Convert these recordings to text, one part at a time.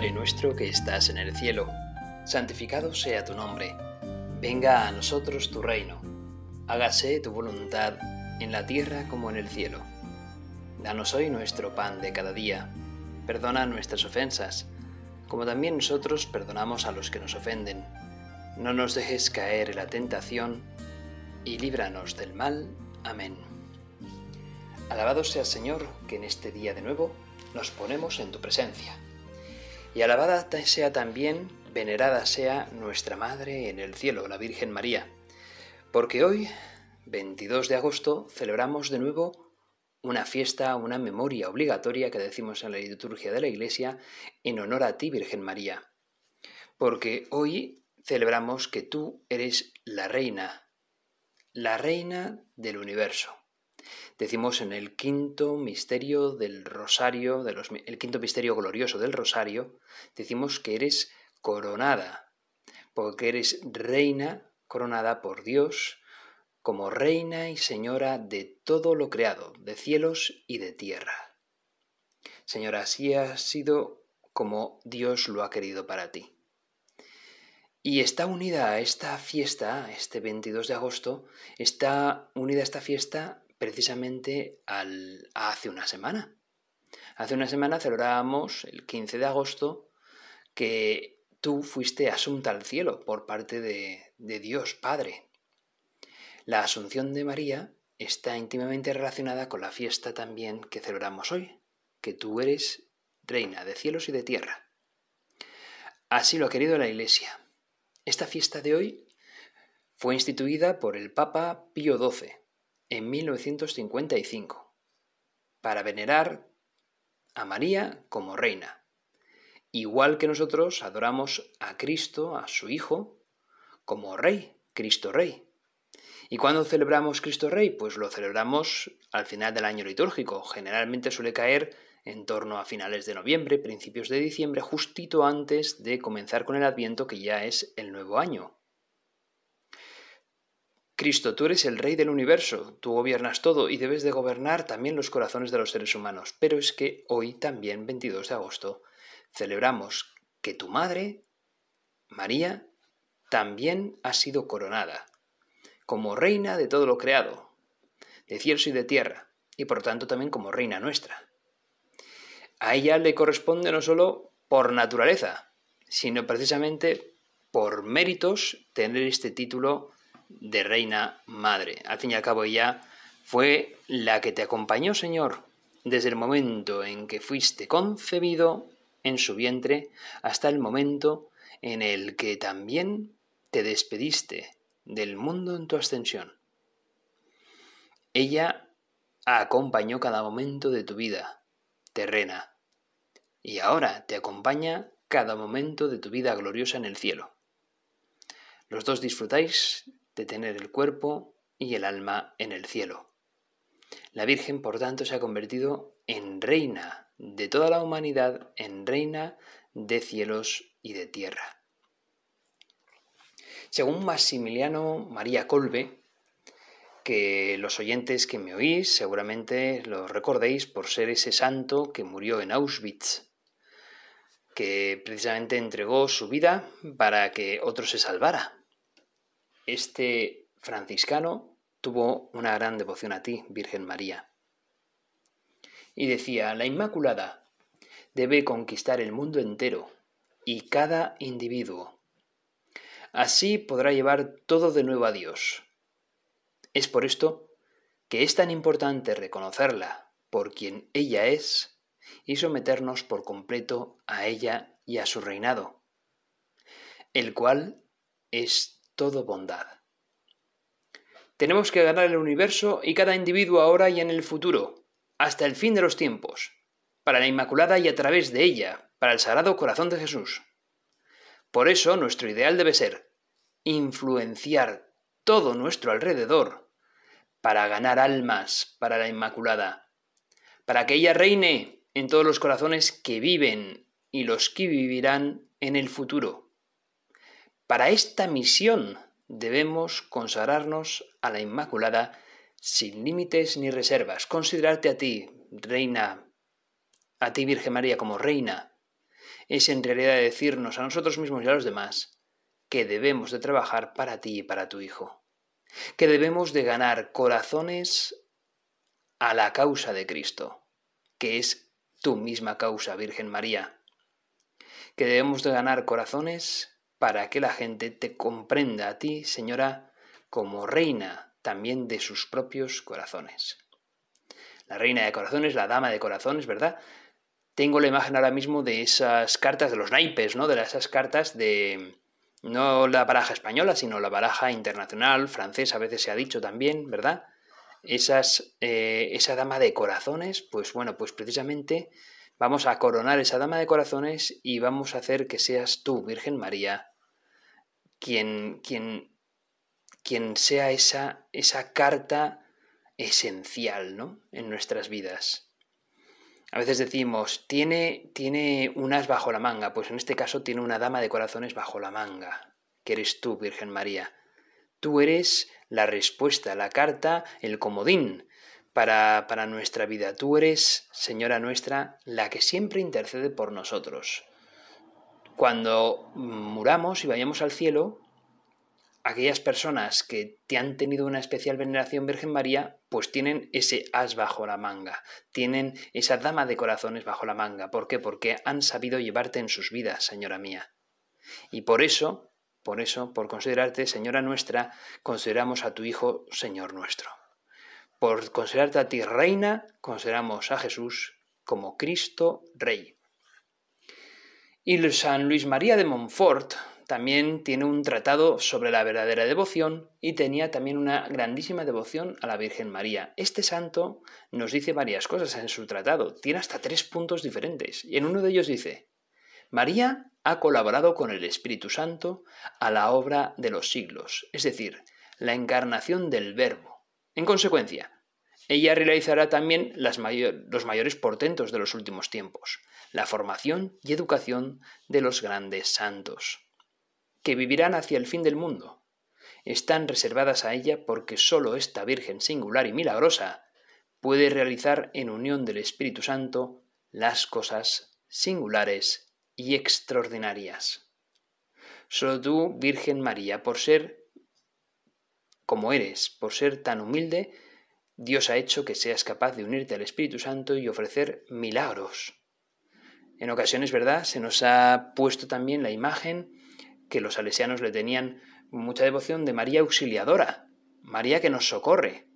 Padre nuestro que estás en el cielo, santificado sea tu nombre. Venga a nosotros tu reino. Hágase tu voluntad en la tierra como en el cielo. Danos hoy nuestro pan de cada día. Perdona nuestras ofensas, como también nosotros perdonamos a los que nos ofenden. No nos dejes caer en la tentación y líbranos del mal. Amén. Alabado sea el Señor, que en este día de nuevo nos ponemos en tu presencia. Y alabada sea también, venerada sea nuestra Madre en el cielo, la Virgen María, porque hoy, 22 de agosto, celebramos de nuevo una fiesta, una memoria obligatoria que decimos en la liturgia de la Iglesia en honor a ti, Virgen María, porque hoy celebramos que tú eres la reina, la reina del universo. Decimos en el quinto misterio del rosario, de los, el quinto misterio glorioso del rosario, decimos que eres coronada, porque eres reina coronada por Dios como reina y señora de todo lo creado, de cielos y de tierra. Señora, así ha sido como Dios lo ha querido para ti. Y está unida a esta fiesta, este 22 de agosto, está unida a esta fiesta precisamente hace una semana. Hace una semana celebrábamos, el 15 de agosto, que tú fuiste asunta al cielo por parte de, de Dios Padre. La asunción de María está íntimamente relacionada con la fiesta también que celebramos hoy, que tú eres reina de cielos y de tierra. Así lo ha querido la Iglesia. Esta fiesta de hoy fue instituida por el Papa Pío XII en 1955 para venerar a María como reina, igual que nosotros adoramos a Cristo, a su Hijo, como Rey, Cristo Rey. ¿Y cuando celebramos Cristo Rey? Pues lo celebramos al final del año litúrgico. Generalmente suele caer en torno a finales de noviembre, principios de diciembre, justito antes de comenzar con el Adviento, que ya es el nuevo año. Cristo, tú eres el Rey del universo, tú gobiernas todo y debes de gobernar también los corazones de los seres humanos. Pero es que hoy también, 22 de agosto, celebramos que tu madre, María, también ha sido coronada, como reina de todo lo creado, de cielos y de tierra, y por tanto también como reina nuestra. A ella le corresponde no solo por naturaleza, sino precisamente por méritos tener este título de reina madre. Al fin y al cabo ella fue la que te acompañó, Señor, desde el momento en que fuiste concebido en su vientre hasta el momento en el que también te despediste del mundo en tu ascensión. Ella acompañó cada momento de tu vida terrena y ahora te acompaña cada momento de tu vida gloriosa en el cielo. Los dos disfrutáis de tener el cuerpo y el alma en el cielo. La Virgen, por tanto, se ha convertido en reina de toda la humanidad, en reina de cielos y de tierra. Según Maximiliano María Colbe, que los oyentes que me oís seguramente lo recordéis por ser ese santo que murió en Auschwitz, que precisamente entregó su vida para que otro se salvara. Este franciscano tuvo una gran devoción a ti, Virgen María. Y decía, la Inmaculada debe conquistar el mundo entero y cada individuo. Así podrá llevar todo de nuevo a Dios. Es por esto que es tan importante reconocerla por quien ella es y someternos por completo a ella y a su reinado, el cual es todo bondad. Tenemos que ganar el universo y cada individuo ahora y en el futuro, hasta el fin de los tiempos, para la Inmaculada y a través de ella, para el Sagrado Corazón de Jesús. Por eso nuestro ideal debe ser influenciar todo nuestro alrededor para ganar almas para la Inmaculada, para que ella reine en todos los corazones que viven y los que vivirán en el futuro. Para esta misión debemos consagrarnos a la Inmaculada sin límites ni reservas, considerarte a ti, Reina, a ti Virgen María como Reina, es en realidad decirnos a nosotros mismos y a los demás que debemos de trabajar para ti y para tu Hijo, que debemos de ganar corazones a la causa de Cristo, que es tu misma causa, Virgen María, que debemos de ganar corazones para que la gente te comprenda a ti, Señora, como reina también de sus propios corazones. La reina de corazones, la dama de corazones, ¿verdad? Tengo la imagen ahora mismo de esas cartas de los naipes, ¿no? De esas cartas de, no la baraja española, sino la baraja internacional, francesa, a veces se ha dicho también, ¿verdad? Esas, eh, esa dama de corazones, pues bueno, pues precisamente vamos a coronar esa dama de corazones y vamos a hacer que seas tú, Virgen María, quien, quien, quien sea esa, esa carta esencial, ¿no? En nuestras vidas. A veces decimos, tiene, tiene un as bajo la manga, pues en este caso tiene una dama de corazones bajo la manga, que eres tú, Virgen María. Tú eres la respuesta, la carta, el comodín para, para nuestra vida. Tú eres, Señora nuestra, la que siempre intercede por nosotros. Cuando muramos y vayamos al cielo, aquellas personas que te han tenido una especial veneración Virgen María, pues tienen ese as bajo la manga, tienen esa dama de corazones bajo la manga. ¿Por qué? Porque han sabido llevarte en sus vidas, Señora mía. Y por eso, por eso, por considerarte Señora nuestra, consideramos a tu Hijo Señor nuestro. Por considerarte a ti Reina, consideramos a Jesús como Cristo Rey. Y San Luis María de Montfort, también tiene un tratado sobre la verdadera devoción y tenía también una grandísima devoción a la Virgen María. Este santo nos dice varias cosas en su tratado, tiene hasta tres puntos diferentes, y en uno de ellos dice, María ha colaborado con el Espíritu Santo a la obra de los siglos, es decir, la encarnación del Verbo. En consecuencia, ella realizará también los mayores portentos de los últimos tiempos, la formación y educación de los grandes santos que vivirán hacia el fin del mundo. Están reservadas a ella porque sólo esta Virgen singular y milagrosa puede realizar en unión del Espíritu Santo las cosas singulares y extraordinarias. Solo tú, Virgen María, por ser como eres, por ser tan humilde, Dios ha hecho que seas capaz de unirte al Espíritu Santo y ofrecer milagros. En ocasiones, ¿verdad? Se nos ha puesto también la imagen que los salesianos le tenían mucha devoción de María Auxiliadora, María que nos socorre.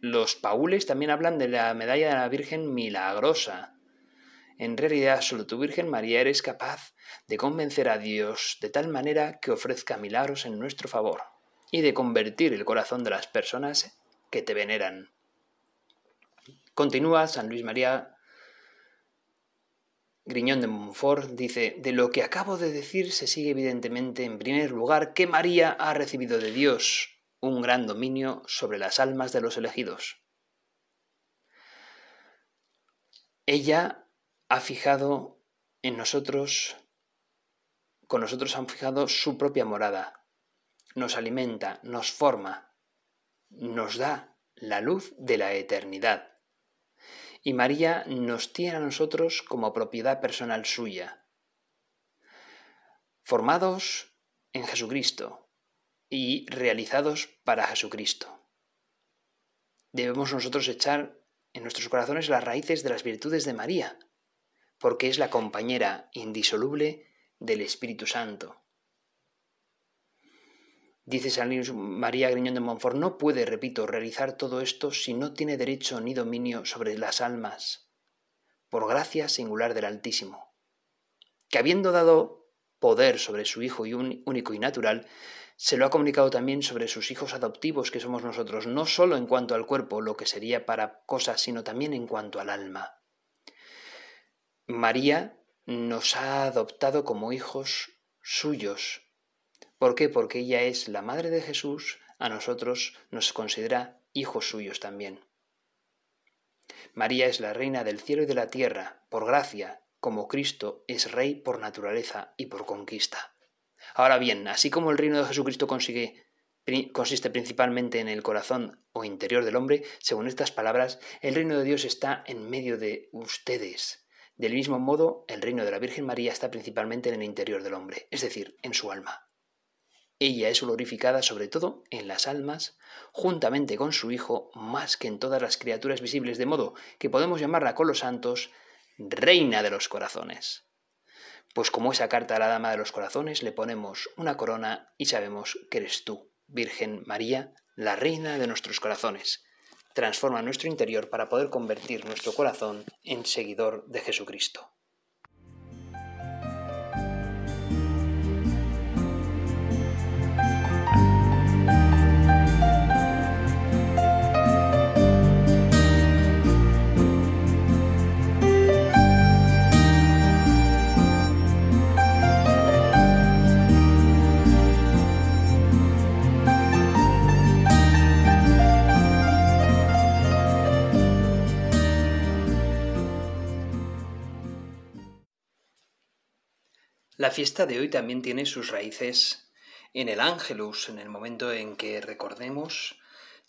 Los paules también hablan de la medalla de la Virgen milagrosa. En realidad, solo tu Virgen María eres capaz de convencer a Dios de tal manera que ofrezca milagros en nuestro favor y de convertir el corazón de las personas que te veneran. Continúa San Luis María Griñón de Montfort dice, de lo que acabo de decir se sigue evidentemente, en primer lugar, que María ha recibido de Dios un gran dominio sobre las almas de los elegidos. Ella ha fijado en nosotros, con nosotros han fijado su propia morada, nos alimenta, nos forma, nos da la luz de la eternidad y María nos tiene a nosotros como propiedad personal suya, formados en Jesucristo y realizados para Jesucristo. Debemos nosotros echar en nuestros corazones las raíces de las virtudes de María, porque es la compañera indisoluble del Espíritu Santo. Dice San María Griñón de Montfort, no puede, repito, realizar todo esto si no tiene derecho ni dominio sobre las almas, por gracia singular del Altísimo, que habiendo dado poder sobre su Hijo único y natural, se lo ha comunicado también sobre sus hijos adoptivos que somos nosotros, no sólo en cuanto al cuerpo, lo que sería para cosas, sino también en cuanto al alma. María nos ha adoptado como hijos suyos, ¿Por qué? Porque ella es la Madre de Jesús, a nosotros nos considera hijos suyos también. María es la Reina del cielo y de la tierra, por gracia, como Cristo es Rey por naturaleza y por conquista. Ahora bien, así como el reino de Jesucristo consiste principalmente en el corazón o interior del hombre, según estas palabras, el reino de Dios está en medio de ustedes, Del mismo modo, el reino de la Virgen María está principalmente en el interior del hombre, es decir, en su alma. Ella es glorificada sobre todo en las almas, juntamente con su Hijo, más que en todas las criaturas visibles, de modo que podemos llamarla con los santos Reina de los Corazones. Pues como esa carta a la Dama de los Corazones, le ponemos una corona y sabemos que eres tú, Virgen María, la Reina de nuestros corazones. Transforma nuestro interior para poder convertir nuestro corazón en seguidor de Jesucristo. La fiesta de hoy también tiene sus raíces en el Ángelus, en el momento en que recordemos,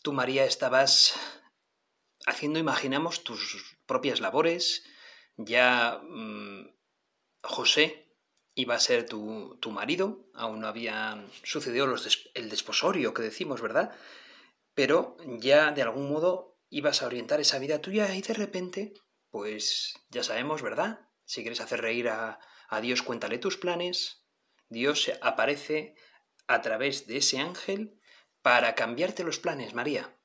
tú María estabas haciendo, imaginamos, tus propias labores, ya mm, José iba a ser tu, marido, aún no había sucedido el desposorio que decimos, ¿verdad? Pero ya de algún modo ibas a orientar esa vida tuya y de repente, pues ya sabemos, ¿verdad? Si quieres hacer reír a, a Dios cuéntale tus planes, Dios aparece a través de ese ángel para cambiarte los planes, María.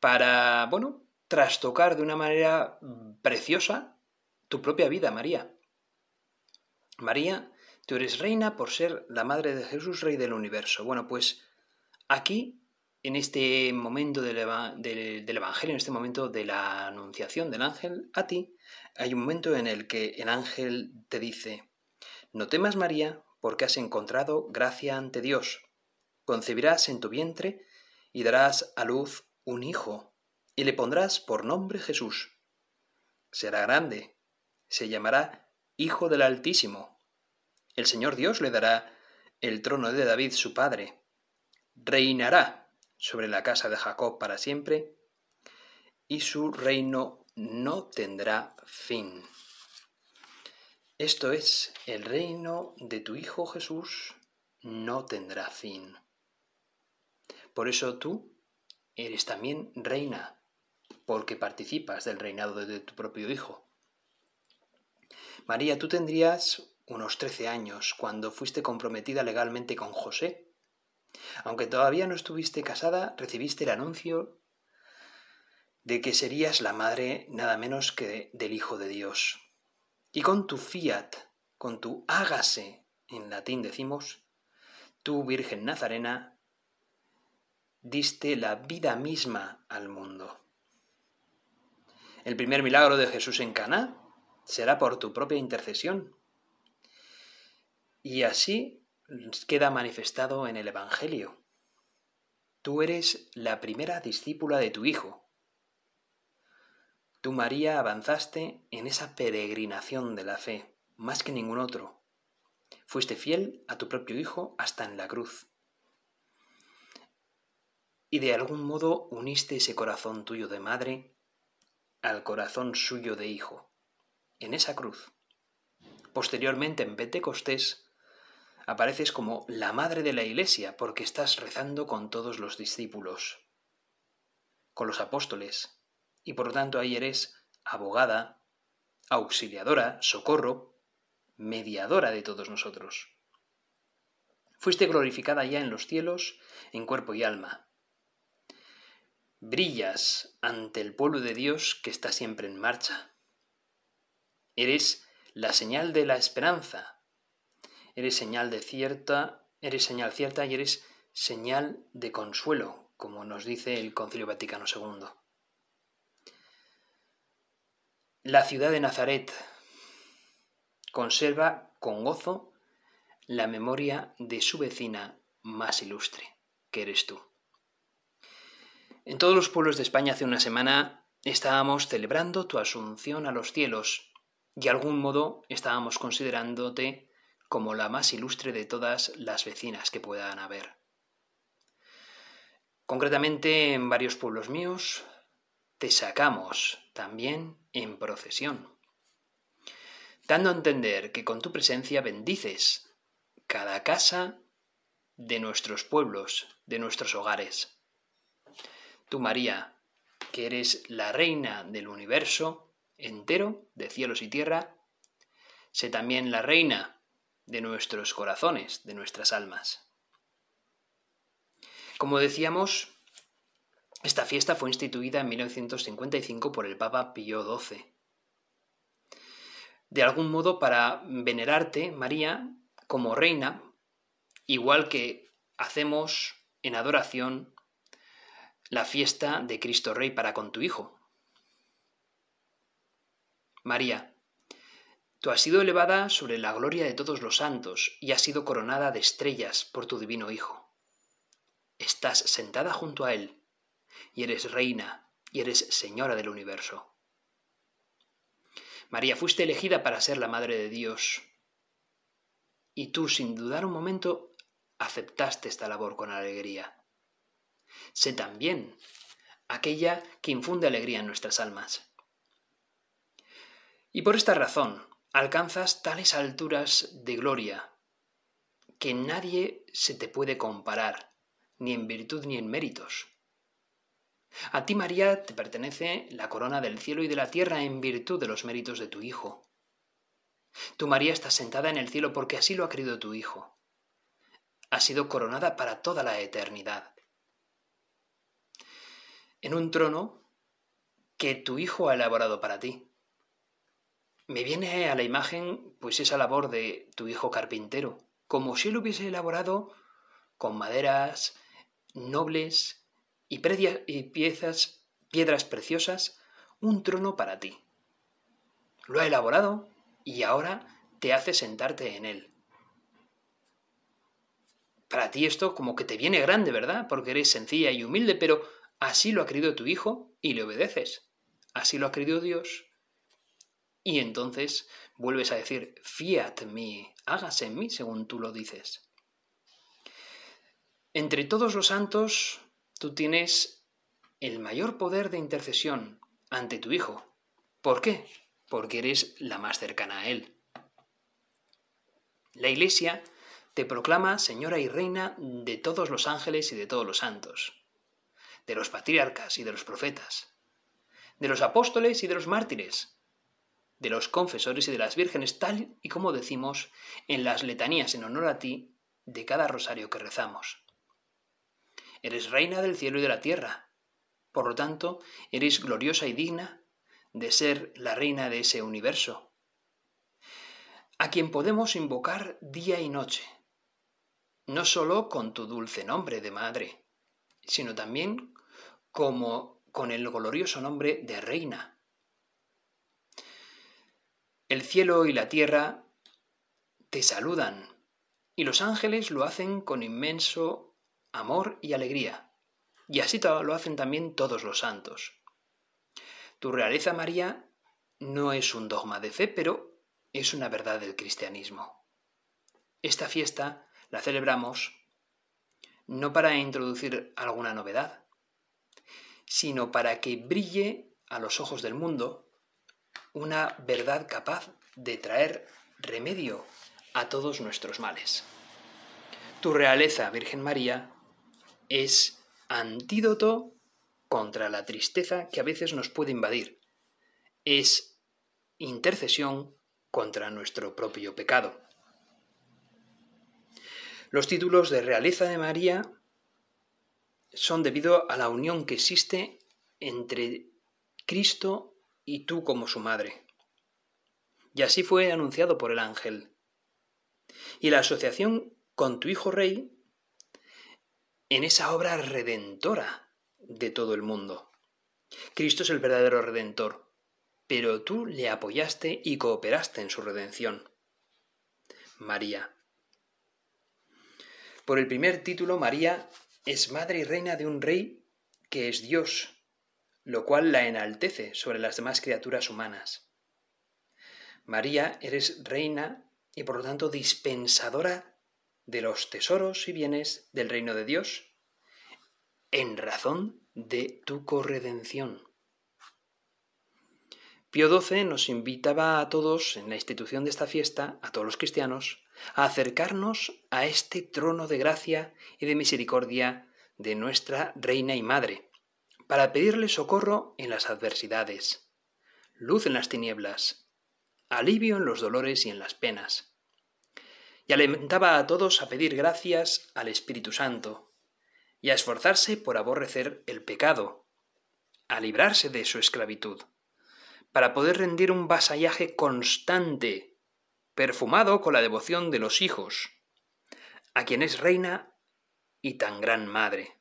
Para, bueno, trastocar de una manera preciosa tu propia vida, María. María, tú eres reina por ser la madre de Jesús, rey del universo. Bueno, pues aquí, en este momento del, del, Evangelio, en este momento de la anunciación del ángel a ti, hay un momento en el que el ángel te dice, no temas María, porque has encontrado gracia ante Dios. Concebirás en tu vientre y darás a luz un hijo, y le pondrás por nombre Jesús. Será grande, se llamará Hijo del Altísimo. El Señor Dios le dará el trono de David su padre. Reinará sobre la casa de Jacob para siempre, y su reino no tendrá fin. Esto es, el reino de tu Hijo Jesús no tendrá fin. Por eso tú eres también reina, porque participas del reinado de tu propio Hijo. María, tú tendrías unos trece años cuando fuiste comprometida legalmente con José. Aunque todavía no estuviste casada, recibiste el anuncio de que serías la madre nada menos que del Hijo de Dios. Y con tu fiat, con tu hágase, en latín decimos, tú, Virgen Nazarena, diste la vida misma al mundo. El primer milagro de Jesús en Caná será por tu propia intercesión. Y así queda manifestado en el Evangelio. Tú eres la primera discípula de tu Hijo. Tú, María, avanzaste en esa peregrinación de la fe, más que ningún otro. Fuiste fiel a tu propio Hijo hasta en la cruz. Y de algún modo uniste ese corazón tuyo de madre al corazón suyo de hijo, en esa cruz. Posteriormente, en Pentecostés, apareces como la madre de la Iglesia porque estás rezando con todos los discípulos, con los apóstoles, y por lo tanto ahí eres abogada, auxiliadora, socorro, mediadora de todos nosotros. Fuiste glorificada ya en los cielos, en cuerpo y alma. Brillas ante el pueblo de Dios que está siempre en marcha. Eres la señal de la esperanza. Eres señal de cierta, eres señal cierta y eres señal de consuelo, como nos dice el Concilio Vaticano II. La ciudad de Nazaret conserva con gozo la memoria de su vecina más ilustre, que eres tú. En todos los pueblos de España hace una semana estábamos celebrando tu asunción a los cielos y de algún modo estábamos considerándote como la más ilustre de todas las vecinas que puedan haber. Concretamente en varios pueblos míos te sacamos también en procesión. dando a entender que con tu presencia bendices cada casa de nuestros pueblos, de nuestros hogares. Tú, María, que eres la reina del universo entero, de cielos y tierra, sé también la reina de nuestros corazones, de nuestras almas. Como decíamos, esta fiesta fue instituida en 1955 por el Papa Pío XII. De algún modo para venerarte, María, como reina, igual que hacemos en adoración la fiesta de Cristo Rey para con tu Hijo. María, tú has sido elevada sobre la gloria de todos los santos y has sido coronada de estrellas por tu divino Hijo. Estás sentada junto a Él y eres reina y eres señora del universo. María, fuiste elegida para ser la Madre de Dios. Y tú, sin dudar un momento, aceptaste esta labor con alegría. Sé también aquella que infunde alegría en nuestras almas. Y por esta razón alcanzas tales alturas de gloria que nadie se te puede comparar, ni en virtud ni en méritos. A ti, María, te pertenece la corona del cielo y de la tierra en virtud de los méritos de tu Hijo. Tu María está sentada en el cielo porque así lo ha querido tu Hijo. Ha sido coronada para toda la eternidad. En un trono que tu Hijo ha elaborado para ti. Me viene a la imagen pues esa labor de tu Hijo carpintero, como si él hubiese elaborado con maderas nobles y, piezas, piedras preciosas, un trono para ti. Lo ha elaborado y ahora te hace sentarte en él. Para ti esto como que te viene grande, ¿verdad? Porque eres sencilla y humilde, pero así lo ha querido tu hijo y le obedeces. Así lo ha querido Dios. Y entonces vuelves a decir, fiat mi, hágase en mí según tú lo dices. Entre todos los santos tú tienes el mayor poder de intercesión ante tu Hijo. ¿Por qué? Porque eres la más cercana a Él. La Iglesia te proclama Señora y Reina de todos los ángeles y de todos los santos, de los patriarcas y de los profetas, de los apóstoles y de los mártires, de los confesores y de las vírgenes, tal y como decimos en las letanías en honor a ti de cada rosario que rezamos. Eres reina del cielo y de la tierra. Por lo tanto, eres gloriosa y digna de ser la reina de ese universo, a quien podemos invocar día y noche, no sólo con tu dulce nombre de madre, sino también como con el glorioso nombre de reina. El cielo y la tierra te saludan, y los ángeles lo hacen con inmenso amor y alegría. Y así lo hacen también todos los santos. Tu realeza, María, no es un dogma de fe, pero es una verdad del cristianismo. Esta fiesta la celebramos no para introducir alguna novedad, sino para que brille a los ojos del mundo una verdad capaz de traer remedio a todos nuestros males. Tu realeza, Virgen María, es antídoto contra la tristeza que a veces nos puede invadir. Es intercesión contra nuestro propio pecado. Los títulos de realeza de María son debido a la unión que existe entre Cristo y tú como su madre. Y así fue anunciado por el ángel. Y la asociación con tu Hijo Rey en esa obra redentora de todo el mundo. Cristo es el verdadero redentor, pero tú le apoyaste y cooperaste en su redención. María. Por el primer título, María es madre y reina de un rey que es Dios, lo cual la enaltece sobre las demás criaturas humanas. María, eres reina y por lo tanto dispensadora de los tesoros y bienes del reino de Dios en razón de tu corredención. Pío XII nos invitaba a todos en la institución de esta fiesta, a todos los cristianos, a acercarnos a este trono de gracia y de misericordia de nuestra Reina y Madre, para pedirle socorro en las adversidades, luz en las tinieblas, alivio en los dolores y en las penas. Y alentaba a todos a pedir gracias al Espíritu Santo, y a esforzarse por aborrecer el pecado, a librarse de su esclavitud, para poder rendir un vasallaje constante, perfumado con la devoción de los hijos, a quien es reina y tan gran madre.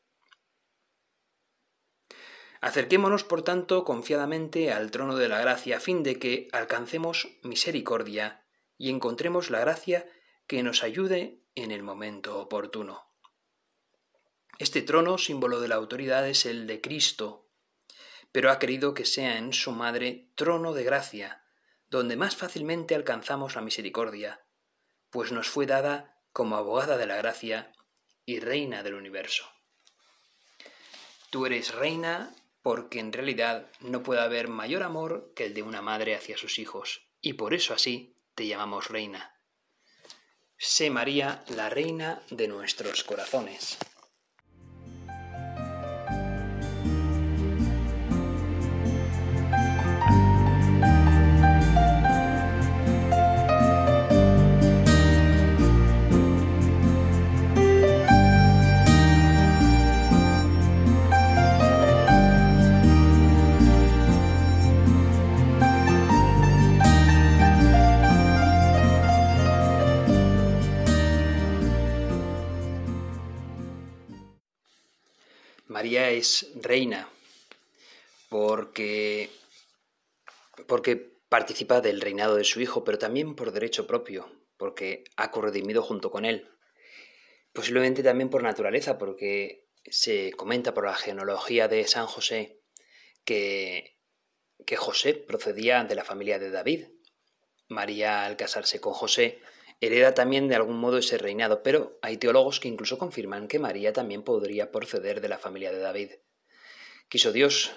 Acerquémonos, por tanto, confiadamente al trono de la gracia, a fin de que alcancemos misericordia y encontremos la gracia que nos ayude en el momento oportuno. Este trono, símbolo de la autoridad, es el de Cristo, pero ha querido que sea en su madre trono de gracia, donde más fácilmente alcanzamos la misericordia, pues nos fue dada como abogada de la gracia y reina del universo. Tú eres reina porque en realidad no puede haber mayor amor que el de una madre hacia sus hijos, y por eso así te llamamos reina. Sé María la reina de nuestros corazones. María es reina porque, porque participa del reinado de su hijo, pero también por derecho propio, porque ha corredimido junto con él. Posiblemente también por naturaleza, porque se comenta por la genealogía de San José que, que José procedía de la familia de David. María, al casarse con José, hereda también de algún modo ese reinado, pero hay teólogos que incluso confirman que María también podría proceder de la familia de David. Quiso Dios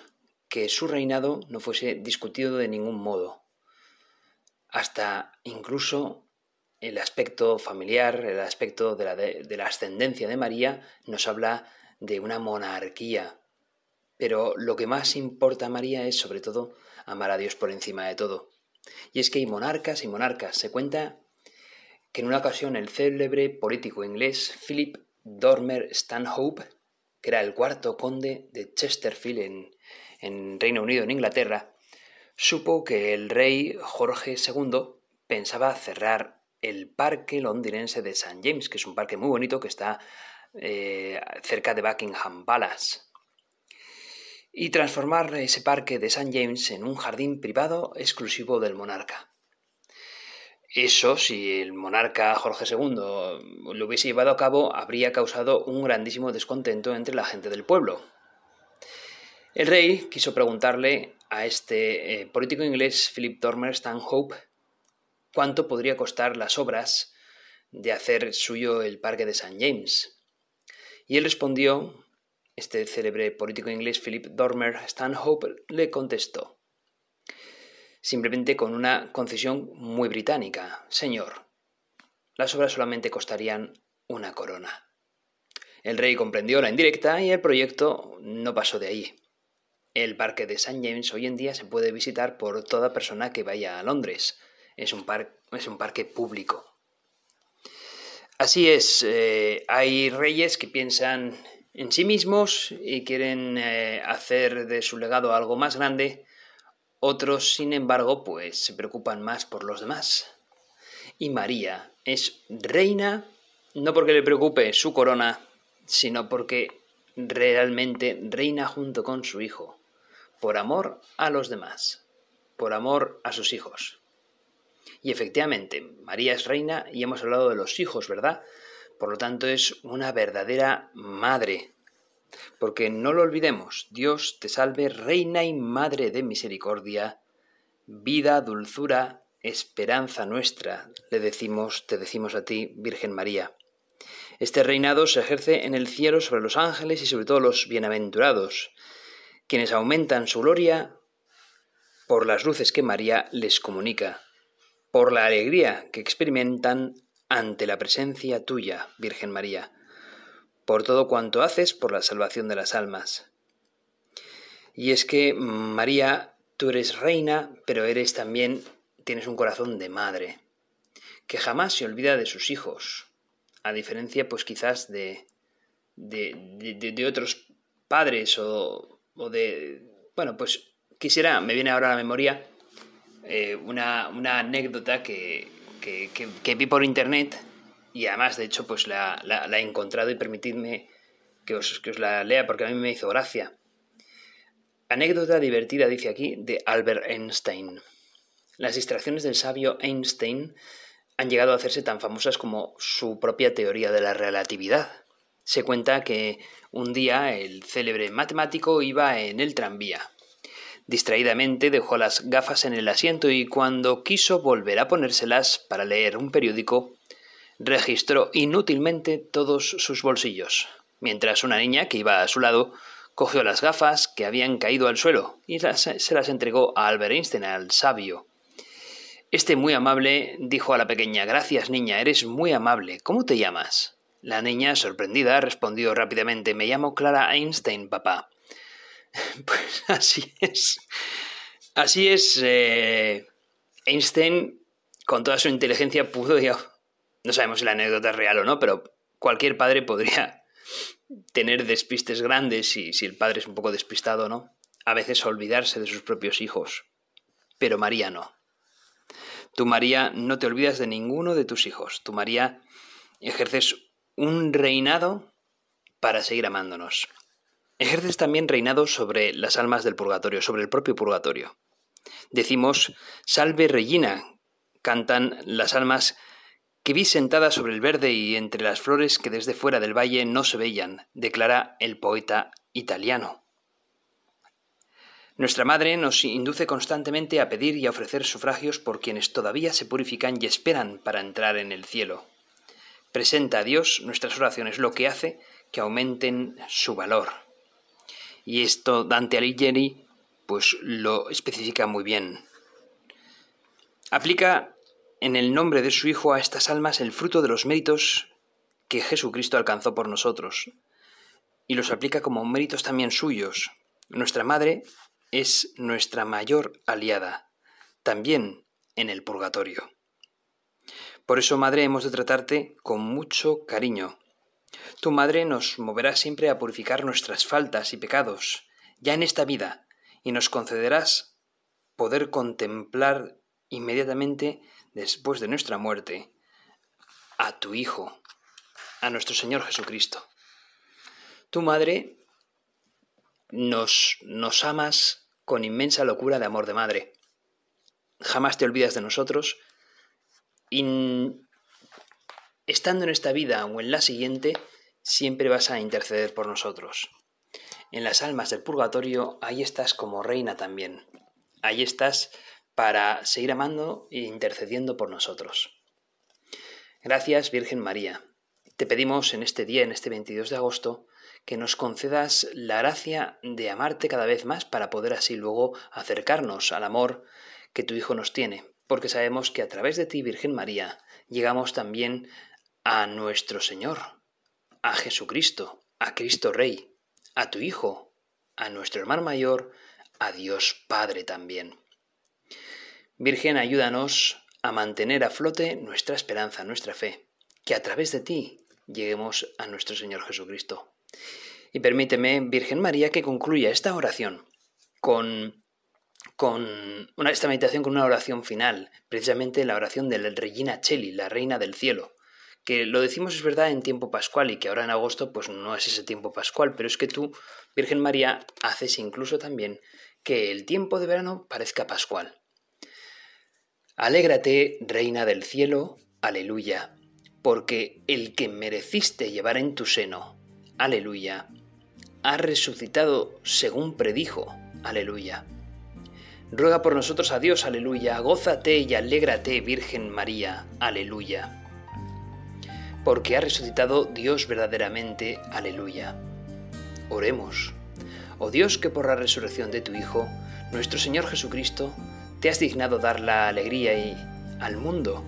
que su reinado no fuese discutido de ningún modo. Hasta incluso el aspecto familiar, el aspecto de la, de la ascendencia de María, nos habla de una monarquía. Pero lo que más importa a María es sobre todo amar a Dios por encima de todo. Y es que hay monarcas y monarcas. Se cuenta que en una ocasión el célebre político inglés Philip Dormer Stanhope, que era el cuarto conde de Chesterfield en, Reino Unido, en Inglaterra, supo que el rey Jorge II pensaba cerrar el parque londinense de St. James, que es un parque muy bonito que está eh, cerca de Buckingham Palace, y transformar ese parque de St. James en un jardín privado exclusivo del monarca. Eso, si el monarca Jorge II lo hubiese llevado a cabo, habría causado un grandísimo descontento entre la gente del pueblo. El rey quiso preguntarle a este eh, político inglés, Philip Dormer Stanhope, cuánto podría costar las obras de hacer suyo el parque de St. James. Y él respondió, este célebre político inglés, Philip Dormer Stanhope, le contestó, simplemente con una concesión muy británica. Señor, las obras solamente costarían una corona. El rey comprendió la indirecta y el proyecto no pasó de ahí. El parque de St. James hoy en día se puede visitar por toda persona que vaya a Londres. Es un, es un parque público. Así es, eh, hay reyes que piensan en sí mismos y quieren eh, hacer de su legado algo más grande otros, sin embargo, pues se preocupan más por los demás. Y María es reina no porque le preocupe su corona, sino porque realmente reina junto con su hijo, por amor a los demás, por amor a sus hijos. Y efectivamente, María es reina y hemos hablado de los hijos, ¿verdad? Por lo tanto, es una verdadera madre, porque no lo olvidemos, Dios te salve, Reina y Madre de Misericordia, vida, dulzura, esperanza nuestra, le decimos, te decimos a ti, Virgen María. Este reinado se ejerce en el cielo sobre los ángeles y sobre todo los bienaventurados, quienes aumentan su gloria por las luces que María les comunica, por la alegría que experimentan ante la presencia tuya, Virgen María, por todo cuanto haces por la salvación de las almas. Y es que, María, tú eres reina, pero eres también, tienes un corazón de madre, que jamás se olvida de sus hijos, a diferencia, pues quizás de, de, de, otros padres o, o, de... Bueno, pues quisiera, me viene ahora a la memoria eh, una, una, anécdota que, que, que, vi por internet y además, de hecho, pues la, la, he encontrado y permitidme que os, que os la lea porque a mí me hizo gracia. Anécdota divertida, dice aquí, de Albert Einstein. Las distracciones del sabio Einstein han llegado a hacerse tan famosas como su propia teoría de la relatividad. Se cuenta que un día el célebre matemático iba en el tranvía. Distraídamente dejó las gafas en el asiento y cuando quiso volver a ponérselas para leer un periódico, registró inútilmente todos sus bolsillos, mientras una niña que iba a su lado cogió las gafas que habían caído al suelo y se las entregó a Albert Einstein, al sabio. Este muy amable dijo a la pequeña Gracias, niña, eres muy amable. ¿Cómo te llamas? La niña, sorprendida, respondió rápidamente Me llamo Clara Einstein, papá. Pues así es. Así es. Eh, Einstein, con toda su inteligencia, pudo. No sabemos si la anécdota es real o no, pero cualquier padre podría tener despistes grandes y si el padre es un poco despistado, ¿no? A veces olvidarse de sus propios hijos. Pero María no. Tú, María, no te olvidas de ninguno de tus hijos. Tú, María, ejerces un reinado para seguir amándonos. Ejerces también reinado sobre las almas del purgatorio, sobre el propio purgatorio. Decimos, Salve Regina, cantan las almas que vi sentada sobre el verde y entre las flores que desde fuera del valle no se veían, declara el poeta italiano. Nuestra Madre nos induce constantemente a pedir y a ofrecer sufragios por quienes todavía se purifican y esperan para entrar en el cielo. Presenta a Dios nuestras oraciones, lo que hace que aumenten su valor. Y esto Dante Alighieri pues lo especifica muy bien. Aplica en el nombre de su Hijo a estas almas el fruto de los méritos que Jesucristo alcanzó por nosotros, y los aplica como méritos también suyos. Nuestra Madre es nuestra mayor aliada, también en el purgatorio. Por eso, Madre, hemos de tratarte con mucho cariño. Tu Madre nos moverá siempre a purificar nuestras faltas y pecados, ya en esta vida, y nos concederás poder contemplar inmediatamente después de nuestra muerte, a tu Hijo, a nuestro Señor Jesucristo. Tu madre nos, nos amas con inmensa locura de amor de madre. Jamás te olvidas de nosotros y estando en esta vida o en la siguiente, siempre vas a interceder por nosotros. En las almas del purgatorio, ahí estás como reina también. Ahí estás para seguir amando e intercediendo por nosotros. Gracias, Virgen María. Te pedimos en este día, en este 22 de agosto, que nos concedas la gracia de amarte cada vez más para poder así luego acercarnos al amor que tu Hijo nos tiene, porque sabemos que a través de ti, Virgen María, llegamos también a nuestro Señor, a Jesucristo, a Cristo Rey, a tu Hijo, a nuestro hermano mayor, a Dios Padre también. Virgen, ayúdanos a mantener a flote nuestra esperanza, nuestra fe, que a través de ti lleguemos a nuestro Señor Jesucristo. Y permíteme, Virgen María, que concluya esta oración con, con una, esta meditación con una oración final, precisamente la oración de la Regina Cheli, la Reina del Cielo, que lo decimos es verdad en tiempo pascual y que ahora en agosto pues no es ese tiempo pascual, pero es que tú, Virgen María, haces incluso también que el tiempo de verano parezca pascual. Alégrate, Reina del cielo, aleluya, porque el que mereciste llevar en tu seno, aleluya, ha resucitado según predijo, aleluya. Ruega por nosotros a Dios, aleluya, gózate y alégrate, Virgen María, aleluya. Porque ha resucitado Dios verdaderamente, aleluya. Oremos. Oh Dios que por la resurrección de tu Hijo nuestro Señor Jesucristo, te has dignado dar la alegría y, al mundo.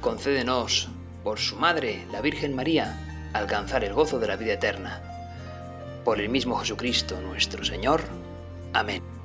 Concédenos, por su Madre, la Virgen María, alcanzar el gozo de la vida eterna. Por el mismo Jesucristo nuestro Señor. Amén.